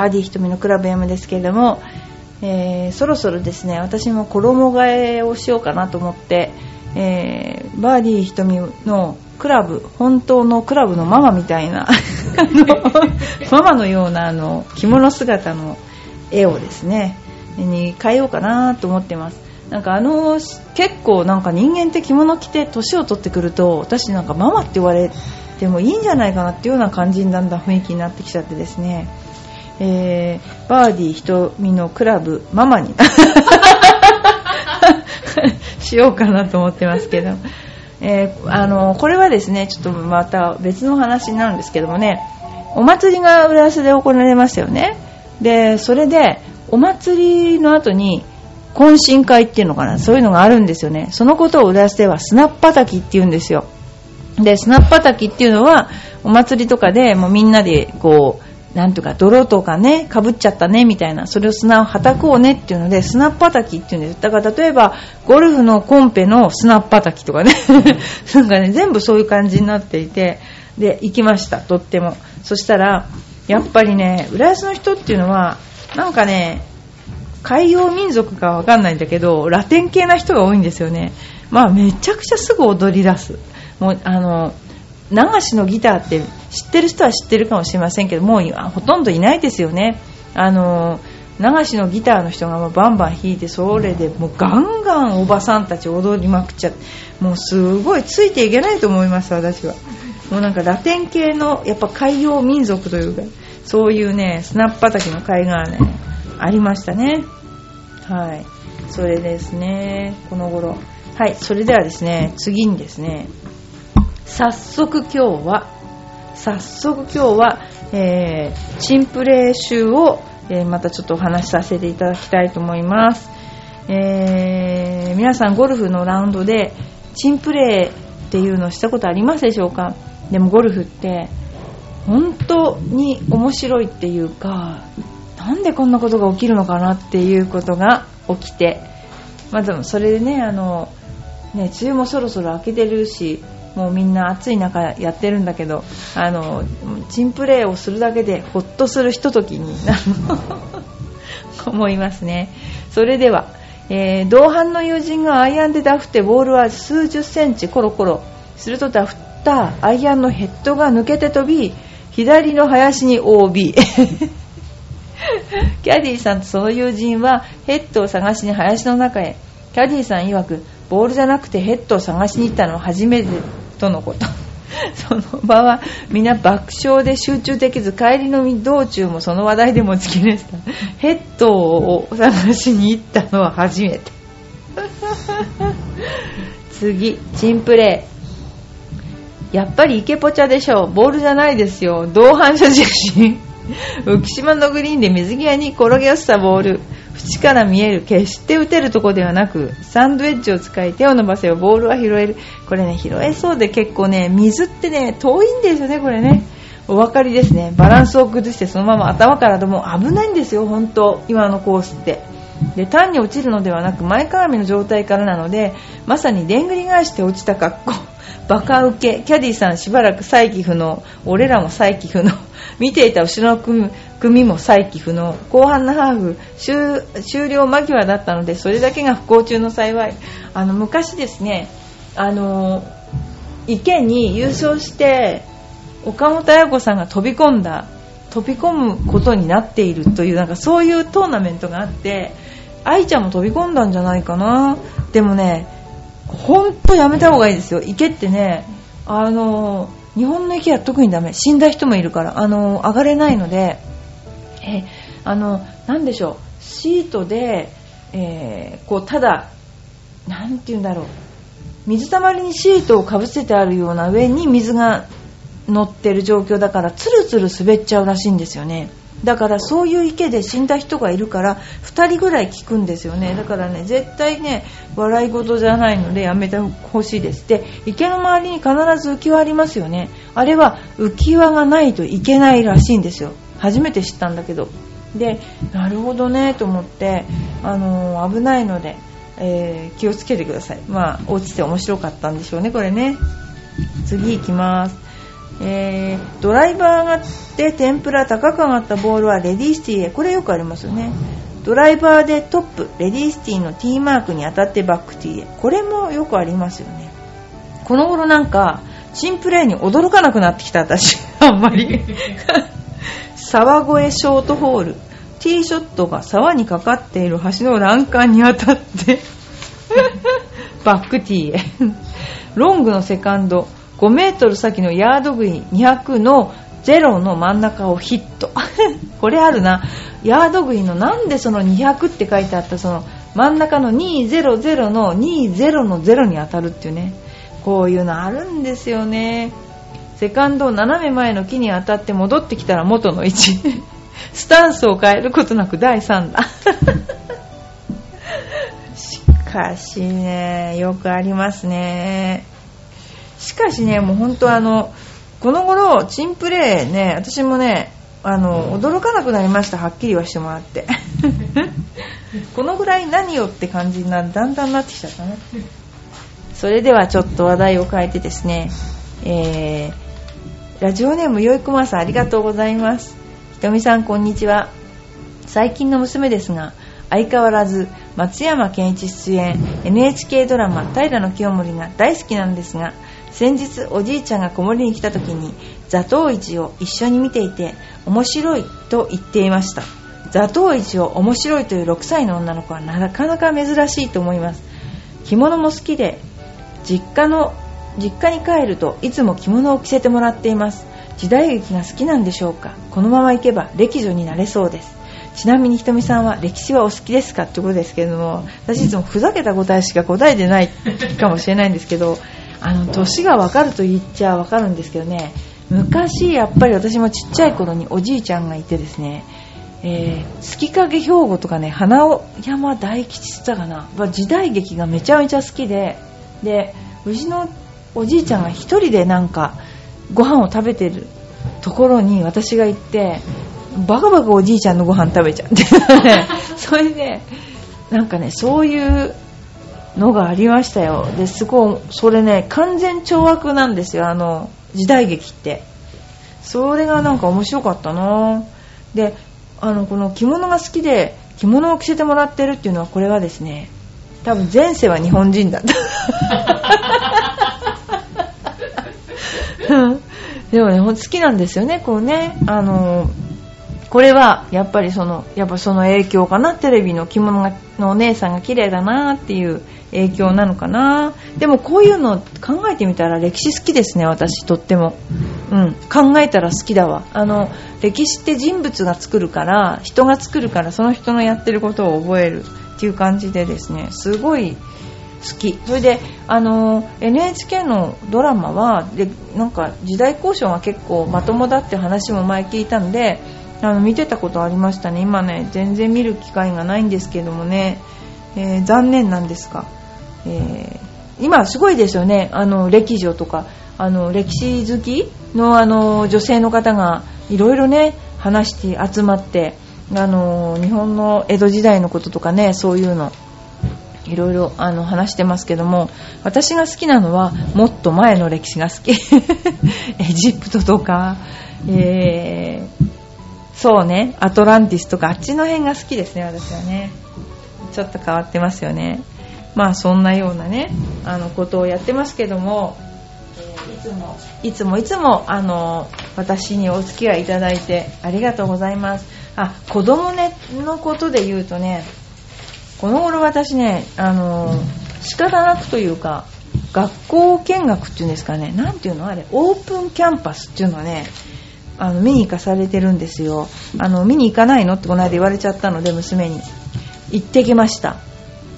バーディー瞳のクラブ M ですけれども、えー、そろそろですね私も衣替えをしようかなと思って、えー、バーディー瞳のクラブ本当のクラブのママみたいなママのようなあの着物姿の絵をですねに変えようかなと思ってます。なんかあの結構なんか人間って着物着て年を取ってくると私なんかママって言われてもいいんじゃないかなっていうような感じにだんだ雰囲気になってきちゃってですね、えー、バーディー瞳のクラブママに しようかなと思ってますけど、えー、あのこれはですねちょっとまた別の話なんですけどもね。お祭りが浦安で行われましたよね。でそれでお祭りの後に懇親会っていうのかな。そういうのがあるんですよね。そのことを浦安ではスナップ叩きって言うんですよ。でスナップ叩きっていうのはお祭りとかでもうみんなでこうなんとか泥とかねかぶっちゃったねみたいなそれを砂をはたこうねっていうのでスナップ叩きっていうんです。だから例えばゴルフのコンペのスナップ叩きとかね なんかね全部そういう感じになっていてで行きましたとっても。そしたらやっぱりね浦安の人っていうのはなんかね海洋民族かわかんないんだけどラテン系な人が多いんですよね。まあめちゃくちゃすぐ踊り出す。もうあの流しのギターって知ってる人は知ってるかもしれませんけどもうほとんどいないですよね。あの流しのギターの人がバンバン弾いてそれでもうガンガンおばさんたち踊りまくっちゃってもうすごいついていけないと思います私は。もうなんかラテン系のやっぱ海洋民族というかそういうねスナップ畑の会がねありましたね。はい。それですねこの頃。はいそれではですね次にですね早速今日は早速今日は、えー、チンプレー集を、えー、またちょっとお話しさせていただきたいと思います、えー、皆さんゴルフのラウンドでチンプレーっていうのをしたことありますでしょうか？でもゴルフって本当に面白いっていうかなんでこんなことが起きるのかなっていうことが起きて、まあ、でもそれでねあのね梅雨もそろそろ明けてるしもうみんな暑い中やってるんだけどあのチンプレーをするだけでほっとするひとときになる 思いますね。それでは、えー、同伴の友人がアイアンでダフってボールは数十センチコロコロするとダフったアイアンのヘッドが抜けて飛び左の林に OB キャディーさんとその友人はヘッドを探しに林の中へ。キャディーさん曰くボールじゃなくてヘッドを探しに行ったのは初めてとのこと。その場は皆爆笑で集中できず帰りの道中もその話題で持ちきれした。ヘッドを探しに行ったのは初めて。次チンプレー。やっぱりイケポチャでしょボールじゃないですよ。同伴者印。浮島のグリーンで水際に転げ落ちたボール縁から見える決して打てるとこではなくサンドウェッジを使い手を伸ばせばボールは拾える。これね拾えそうで結構ね水ってね遠いんですよねこれね。お分かりですね。バランスを崩してそのまま頭からでも危ないんですよ本当。今のコースって。で単に落ちるのではなく前かがみの状態からなのでまさにでんぐり返して落ちた格好。バカ受けキャディーさんしばらく再起不能俺らも再起不能見ていた後ろの組組も再起不能。後半のハーフ終了間際だったのでそれだけが不幸中の幸い。あの昔ですねあの池に優勝して岡本綾子さんが飛び込んだ飛び込むことになっているというなんかそういうトーナメントがあって愛ちゃんも飛び込んだんじゃないかな。でもね本当やめた方がいいですよ。池ってねあの日本の池は特にダメ。死んだ人もいるからあの上がれないのでえあの何でしょう。シートで、えー、こうただ何て言うんだろう。水たまりにシートをかぶせてあるような上に水が乗ってる状況だからツルツル滑っちゃうらしいんですよね。だからそういう池で死んだ人がいるから2人ぐらい聞くんですよね。だからね絶対ね笑い事じゃないのでやめてほしいです。で池の周りに必ず浮き輪ありますよね。あれは浮き輪がないといけないらしいんですよ。初めて知ったんだけど。でなるほどねと思って、あのー、危ないので、えー、気をつけてください。まあ落ちて面白かったんでしょうねこれね。次行きます。えー、ドライバーがで天ぷら高く上がったボールはレディースティーへ。これよくありますよね。ドライバーでトップレディースティーの T マークに当たってバックティーへ。これもよくありますよね。この頃なんか新プレーに驚かなくなってきた私。あんまり。沢越ショートホール。ティーショットが沢にかかっている橋の欄干に当たって。バックティーへ。ロングのセカンド。5メートル先のヤード杭200の0の真ん中をヒット。これあるな。ヤード杭のなんでその200って書いてあったその真ん中の200の20の0に当たるっていうね。こういうのあるんですよね。セカンド斜め前の木に当たって戻ってきたら元の位置スタンスを変えることなく第3打しかしねよくありますねしかしね、もう本当あの、この頃、チンプレーね、私もね、あの、驚かなくなりました、はっきりはしてもらって。このぐらい何よって感じにな、だんだんなってきちゃったね。それではちょっと話題を変えてですね、えー、ラジオネームよいこまさんありがとうございます。ひとみさんこんにちは。最近の娘ですが、相変わらず松山ケンイチ出演 NHK ドラマ「平清盛」が大好きなんですが先日おじいちゃんが子守に来た時に座頭市を一緒に見ていて面白いと言っていました座頭市を面白いという6歳の女の子はなかなか珍しいと思います着物も好きで実家の実家に帰るといつも着物を着せてもらっています。時代劇が好きなんでしょうか。このまま行けば歴女になれそうです。ちなみにひとみさんは歴史はお好きですかってことですけれども私いつもふざけた答えしか答えてない かもしれないんですけどあの年が分かると言っちゃ分かるんですけどね。昔やっぱり私もちっちゃい頃におじいちゃんがいてですね。えー、月影兵庫とかね花山大吉って言ったかな。時代劇がめちゃめちゃ好きで。でうちのおじいちゃんが1人でなんかご飯を食べてるところに私が行ってバカバカおじいちゃんのご飯食べちゃって それでなんかねそういうのがありましたよ。ですごいそれね完全懲悪なんですよ。あの時代劇って。それがなんか面白かったな。であのこの着物が好きで着物を着せてもらってるっていうのはこれはですね多分前世は日本人だった でもね好きなんですよねこうね。あのこれはやっぱりそのやっぱその影響かな。テレビの着物がのお姉さんが綺麗だなっていう影響なのかな。でもこういうの考えてみたら歴史好きですね私とっても、うん、考えたら好きだわ。あの歴史って人物が作るから人が作るからその人のやってることを覚えるっていう感じでですねすごい好き。それであの NHK のドラマはでなんか時代交渉が結構まともだって話も前聞いたんであの見てたことありましたね。今ね全然見る機会がないんですけどもね、えー、残念なんですが、えー、今すごいですよね。あの歴女とかあの歴史好きのあの女性の方がいろいろね話して集まってあの日本の江戸時代のこととかねそういうの。いろいろあの話してますけども私が好きなのはもっと前の歴史が好き エジプトとか、えーそうね、アトランティスとかあっちの辺が好きですね、私はね。ちょっと変わってますよね。まあそんなようなね、あのことをやってますけども、いつも、いつもいつも、あの、私にお付き合いいただいてありがとうございます。あ、子供ね、のことで言うとね、この頃私ね、あの、仕方なくというか、学校見学っていうんですかね、なんていうのあれ、オープンキャンパスっていうのはね、あの見に行かされてるんですよ。あの見に行かないのってこの間言われちゃったので娘に。行ってきました。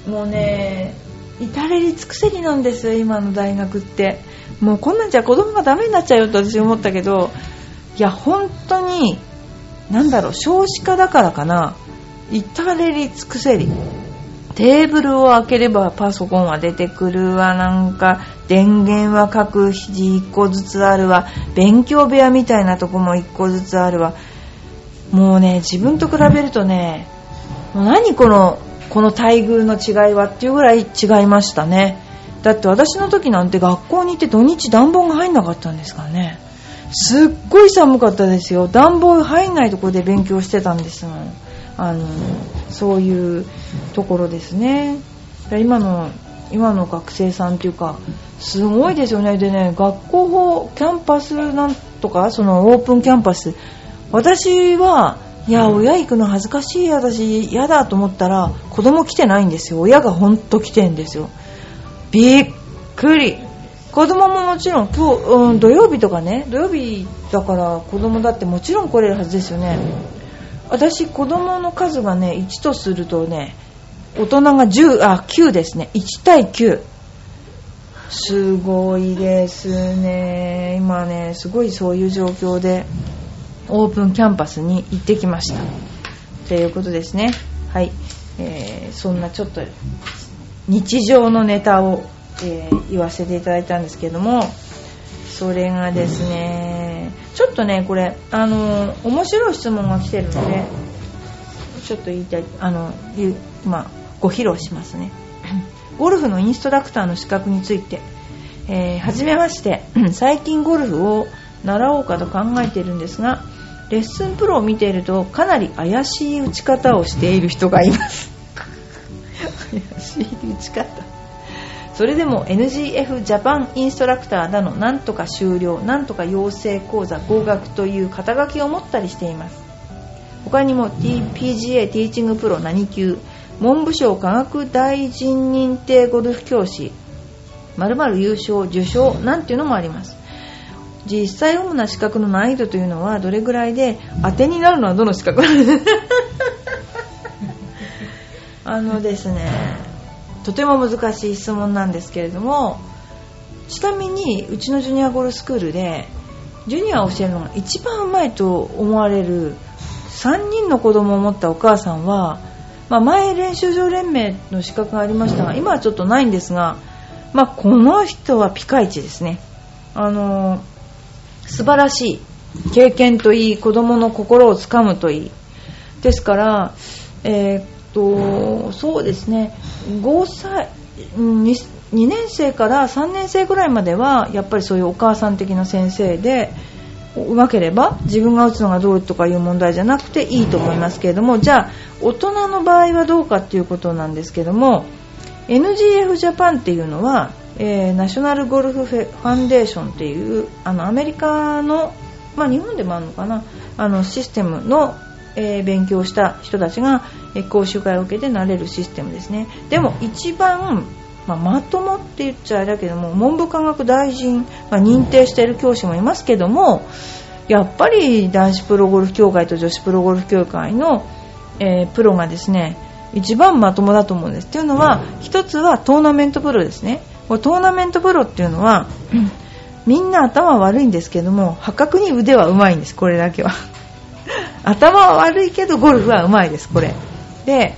もうね至れり尽くせりなんですよ今の大学って。もうこんなんじゃ子供がダメになっちゃうよって私思ったけどいや本当になんだろう少子化だからかな。至れり尽くせり。テーブルを開ければパソコンは出てくるわ。なんか電源は各日1個ずつあるわ。勉強部屋みたいなとこも1個ずつあるわ。もうね自分と比べるとねもう何このこの待遇の違いはっていうぐらい違いましたね。だって私の時なんて学校に行って土日暖房が入んなかったんですからね。すっごい寒かったですよ。暖房入んないとこで勉強してたんですもん。あのそういうところですね。今の今の学生さんっていうかすごいですよね。でね学校法キャンパスなんとかそのオープンキャンパス。私はいや親行くの恥ずかしい私嫌だと思ったら子供来てないんですよ。親がほんと来てんですよ。びっくり。子供ももちろん今日、うん、土曜日とかね土曜日だから子供だってもちろん来れるはずですよね。私子供の数がね1とするとね大人が10あ9ですね。1対9すごいですね。今ねすごいそういう状況でオープンキャンパスに行ってきました。ということですね。はい、えー、そんなちょっと日常のネタを、えー、言わせていただいたんですけどもそれがですねちょっとねこれあの面白い質問が来てるのでちょっと言いたいあのまあ、ご披露しますね。ゴルフのインストラクターの資格について、えー、初めまして。最近ゴルフを習おうかと考えているんですがレッスンプロを見ているとかなり怪しい打ち方をしている人がいます。怪しい打ち方それでも NGF ジャパンインストラクターだのなんとか修了なんとか養成講座合格という肩書きを持ったりしています。他にも TPGA ティーチングプロ何級文部省科学大臣認定ゴルフ教師〇〇優勝受賞なんていうのもあります。実際主な資格の難易度というのはどれぐらいで当てになるのはどの資格 あのですねとても難しい質問なんですけれどもちなみにうちのジュニアゴルフスクールでジュニアを教えるのが一番うまいと思われる3人の子供を持ったお母さんは、まあ、前練習場連盟の資格がありましたが今はちょっとないんですが、まあ、この人はピカイチですね。あの素晴らしい。経験といい子供の心をつかむといい。ですから、えー、っとそうですね。5歳 2, 2年生から3年生ぐらいまではやっぱりそういうお母さん的な先生でうまければ自分が打つのがどうとかいう問題じゃなくていいと思いますけれどもじゃあ大人の場合はどうかっていうことなんですけども NGF ジャパンっていうのはえー、ナショナルゴルフファンデーションっていうあのアメリカの、まあ、日本でもあるのかなあのシステムの、えー、勉強した人たちが、えー、講習会を受けてなれるシステムですね。でも一番、まあ、まともって言っちゃあれだけども文部科学大臣が認定している教師もいますけどもやっぱり男子プロゴルフ協会と女子プロゴルフ協会の、えプロがですね一番まともだと思うんです。っていうのは一つはトーナメントプロですね。これトーナメントプロっていうのは、うん、みんな頭悪いんですけども破格に腕はうまいんですこれだけは頭は悪いけどゴルフはうまいですこれ。で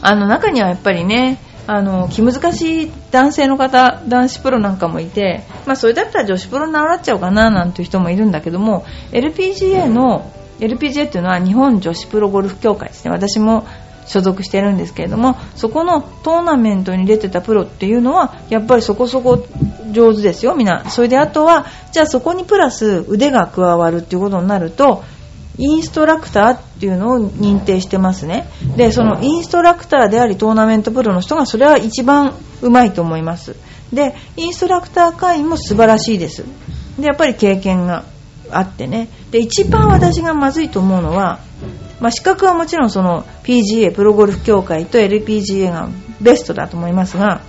あの中にはやっぱりねあの気難しい男性の方男子プロなんかもいて、まあ、それだったら女子プロに習っちゃおうかななんていう人もいるんだけども LPGA の LPGA っていうのは日本女子プロゴルフ協会ですね。私も所属してるんですけれどもそこのトーナメントに出てたプロっていうのはやっぱりそこそこ上手ですよみんな。それであとはじゃあそこにプラス腕が加わるっていうことになるとインストラクターっていうのを認定してますね。でそのインストラクターでありトーナメントプロの人がそれは一番うまいと思います。でインストラクター会員も素晴らしいです。でやっぱり経験があってね。で一番私がまずいと思うのはまあ、資格はもちろんその PGA プロゴルフ協会と LPGA がベストだと思いますが、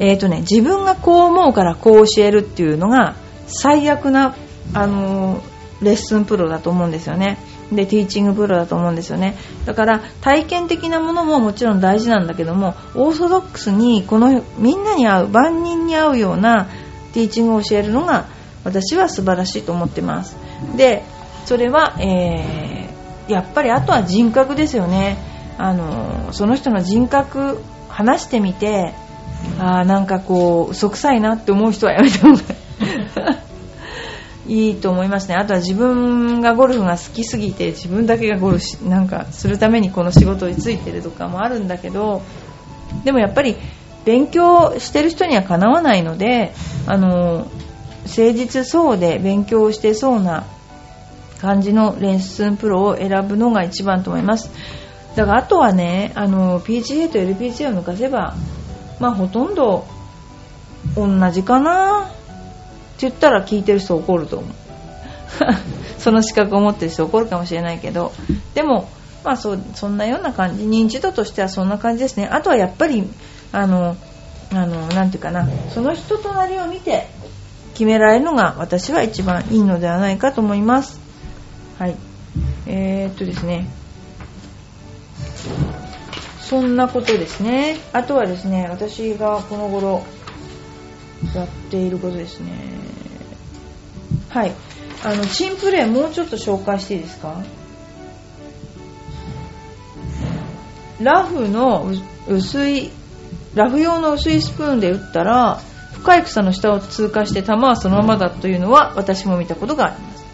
えーとね、自分がこう思うからこう教えるっていうのが最悪な、あのー、レッスンプロだと思うんですよね。でティーチングプロだと思うんですよね。だから体験的なものももちろん大事なんだけどもオーソドックスにこのみんなに合う万人に合うようなティーチングを教えるのが私は素晴らしいと思ってます。でそれは、えーやっぱりあとは人格ですよね。あのその人の人格話してみてあなんかこう嘘くさいなって思う人はやめた方がいいと思いますね。あとは自分がゴルフが好きすぎて自分だけがゴルフなんかするためにこの仕事に就いてるとかもあるんだけどでもやっぱり勉強してる人にはかなわないのであの誠実そうで勉強してそうな感じのレッスンプロを選ぶのが一番と思います。だからあとはねあの PGA と LPGA を抜かせばまあほとんど同じかな。言ったら聞いてる人怒ると思う。その資格を持ってる人怒るかもしれないけどでもまあそそんなような感じ。認知度としてはそんな感じですね。あとはやっぱりあのあのなんていうかな。その人となりを見て決められるのが私は一番いいのではないかと思います。はい。えー、っとですね。そんなことですね。あとはですね私がこの頃やっていることですねはい。あのチンプレーもうちょっと紹介していいですか？ラフの薄いラフ用の薄いスプーンで打ったら深い草の下を通過して球はそのままだというのは私も見たことがあります。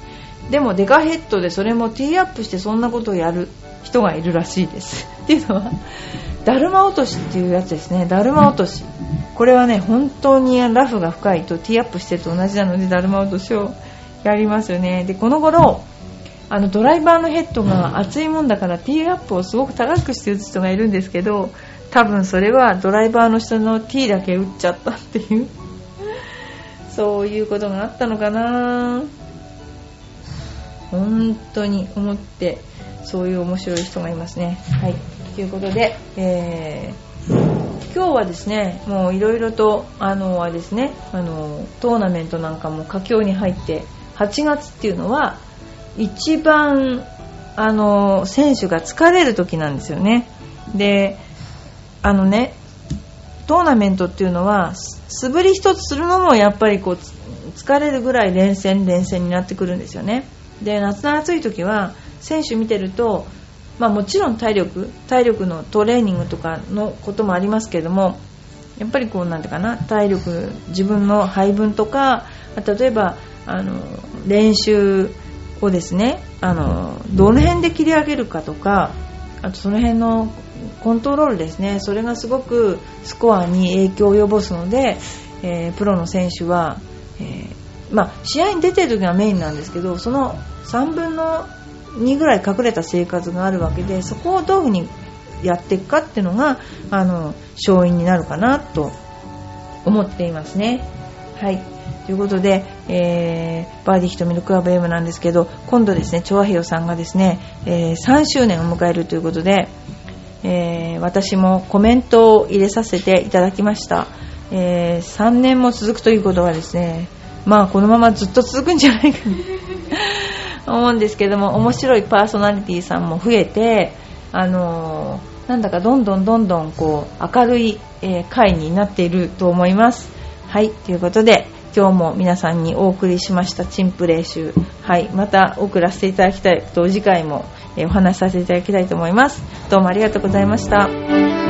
でもデカヘッドでそれもティーアップしてそんなことをやる人がいるらしいです。っていうのはだるま落としっていうやつですね。だるま落とし。これはね本当にラフが深いとティーアップしてると同じなのでだるま落としをやりますよね。でこの頃あのドライバーのヘッドが熱いもんだからティーアップをすごく高くして打つ人がいるんですけど多分それはドライバーの人の T だけ打っちゃったっていう そういうことがあったのかな。本当に思ってそういう面白い人がいますね。はい。ということで、えー、今日はですねもういろいろとあのはですねあのトーナメントなんかも佳境に入って8月っていうのは一番あの選手が疲れる時なんですよね。であのねトーナメントっていうのは素振り一つするのもやっぱりこう疲れるぐらい連戦連戦になってくるんですよね。で夏の暑い時は選手見てると、まあ、もちろん体力体力のトレーニングとかのこともありますけどもやっぱりこうなんていうかな体力自分の配分とか例えばあの練習をですねあのどの辺で切り上げるかとかあとその辺のコントロールですねそれがすごくスコアに影響を及ぼすので、えー、プロの選手は、えー、まあ、試合に出てる時がメインなんですけどその3分の2ぐらい隠れた生活があるわけでそこをどういうふうにやっていくかっていうのがあの勝因になるかなと思っていますね。はいということで、えー、バーディーひとみのクラブ M なんですけど今度ですね、チョアヘヨさんがですね、えー、3周年を迎えるということで、えー、私もコメントを入れさせていただきました、えー、3年も続くということはですねまあこのままずっと続くんじゃないかと 思うんですけども面白いパーソナリティさんも増えてあのー、なんだかどんどんどんどんこう明るい、えー、回になっていると思います。はいということで今日も皆さんにお送りしましたチンプレー集。はいまた送らせていただきたいと次回もお話しさせていただきたいと思います。どうもありがとうございました。